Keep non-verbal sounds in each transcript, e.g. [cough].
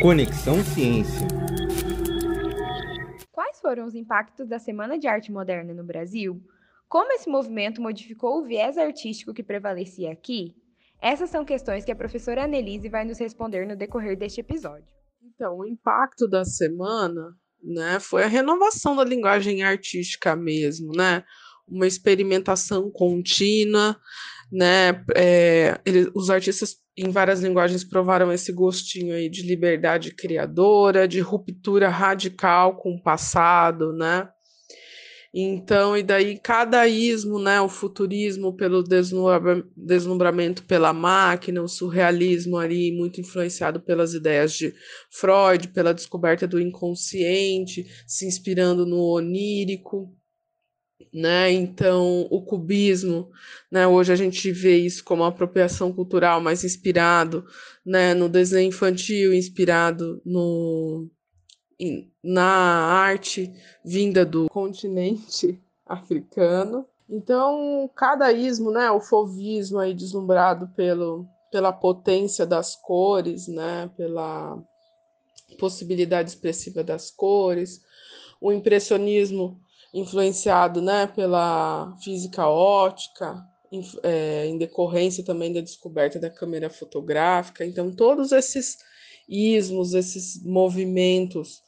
Conexão Ciência. Quais foram os impactos da Semana de Arte Moderna no Brasil? Como esse movimento modificou o viés artístico que prevalecia aqui? Essas são questões que a professora Annelise vai nos responder no decorrer deste episódio. Então, o impacto da semana né, foi a renovação da linguagem artística mesmo, né? Uma experimentação contínua, né? É, ele, os artistas em várias linguagens provaram esse gostinho aí de liberdade criadora, de ruptura radical com o passado, né? Então, e daí cada ismo, né, o futurismo pelo deslumbramento pela máquina, o surrealismo ali muito influenciado pelas ideias de Freud, pela descoberta do inconsciente, se inspirando no onírico, né? Então, o cubismo, né? Hoje a gente vê isso como apropriação cultural, mas inspirado, né, no desenho infantil, inspirado no na arte vinda do continente [laughs] africano. Então, cada ismo, né, o fovismo aí deslumbrado pelo, pela potência das cores, né, pela possibilidade expressiva das cores, o impressionismo influenciado né, pela física ótica, em, é, em decorrência também da descoberta da câmera fotográfica. Então, todos esses ismos, esses movimentos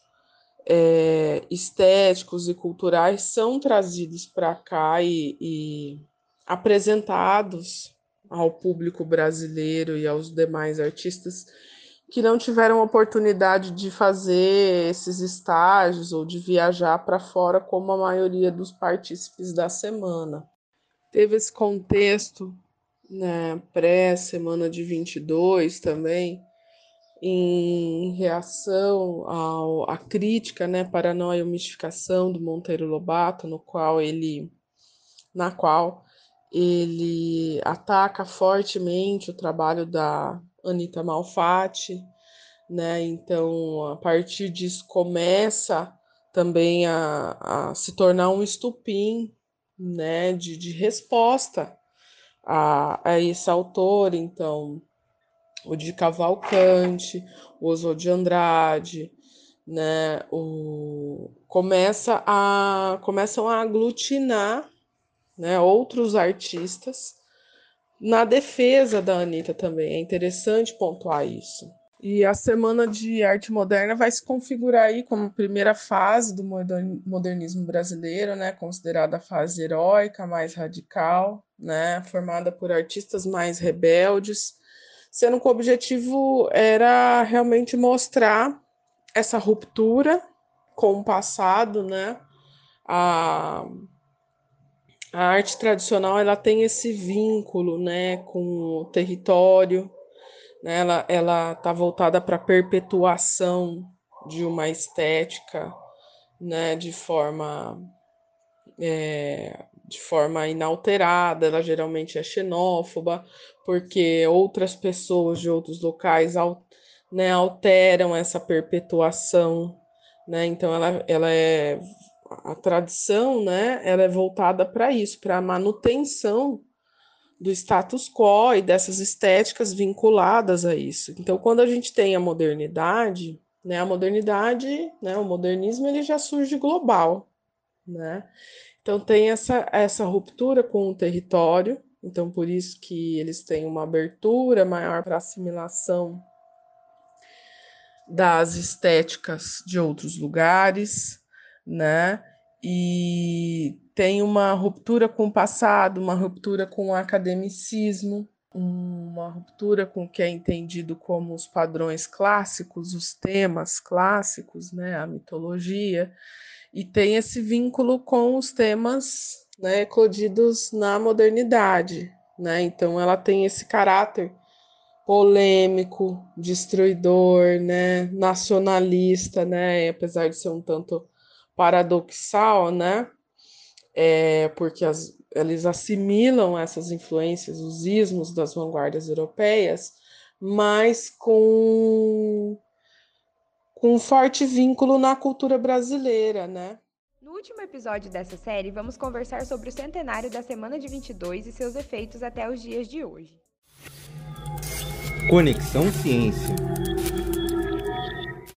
é, estéticos e culturais são trazidos para cá e, e apresentados ao público brasileiro e aos demais artistas que não tiveram oportunidade de fazer esses estágios ou de viajar para fora, como a maioria dos partícipes da semana. Teve esse contexto, né, pré-semana de 22 também, em reação ao, à crítica, né, paranoia e mistificação do Monteiro Lobato, no qual ele, na qual ele ataca fortemente o trabalho da Anitta Malfatti, né? Então, a partir disso começa também a, a se tornar um estupim, né, de, de resposta a, a esse autor, então, o de Cavalcante, o Oswald de Andrade, né, o, começa a, começam a aglutinar né, outros artistas na defesa da Anitta também. É interessante pontuar isso. E a Semana de Arte Moderna vai se configurar aí como primeira fase do modernismo brasileiro, né, considerada a fase heróica, mais radical, né, formada por artistas mais rebeldes, sendo que o objetivo era realmente mostrar essa ruptura com o passado, né, a a arte tradicional ela tem esse vínculo né, com o território, né, ela está voltada para a perpetuação de uma estética né, de forma é, de forma inalterada, ela geralmente é xenófoba, porque outras pessoas de outros locais né, alteram essa perpetuação, né? Então ela, ela é a tradição, né, ela é voltada para isso, para a manutenção do status quo e dessas estéticas vinculadas a isso. Então, quando a gente tem a modernidade, né, a modernidade, né, o modernismo, ele já surge global, né? Então tem essa essa ruptura com o território, então por isso que eles têm uma abertura maior para assimilação das estéticas de outros lugares, né? E tem uma ruptura com o passado, uma ruptura com o academicismo, uma ruptura com o que é entendido como os padrões clássicos, os temas clássicos, né, a mitologia, e tem esse vínculo com os temas né, eclodidos na modernidade. Né? Então, ela tem esse caráter polêmico, destruidor, né, nacionalista, né, apesar de ser um tanto paradoxal, né? É, porque as, eles assimilam essas influências, os ismos das vanguardas europeias, mas com, com um forte vínculo na cultura brasileira, né? No último episódio dessa série, vamos conversar sobre o centenário da Semana de 22 e seus efeitos até os dias de hoje. Conexão Ciência.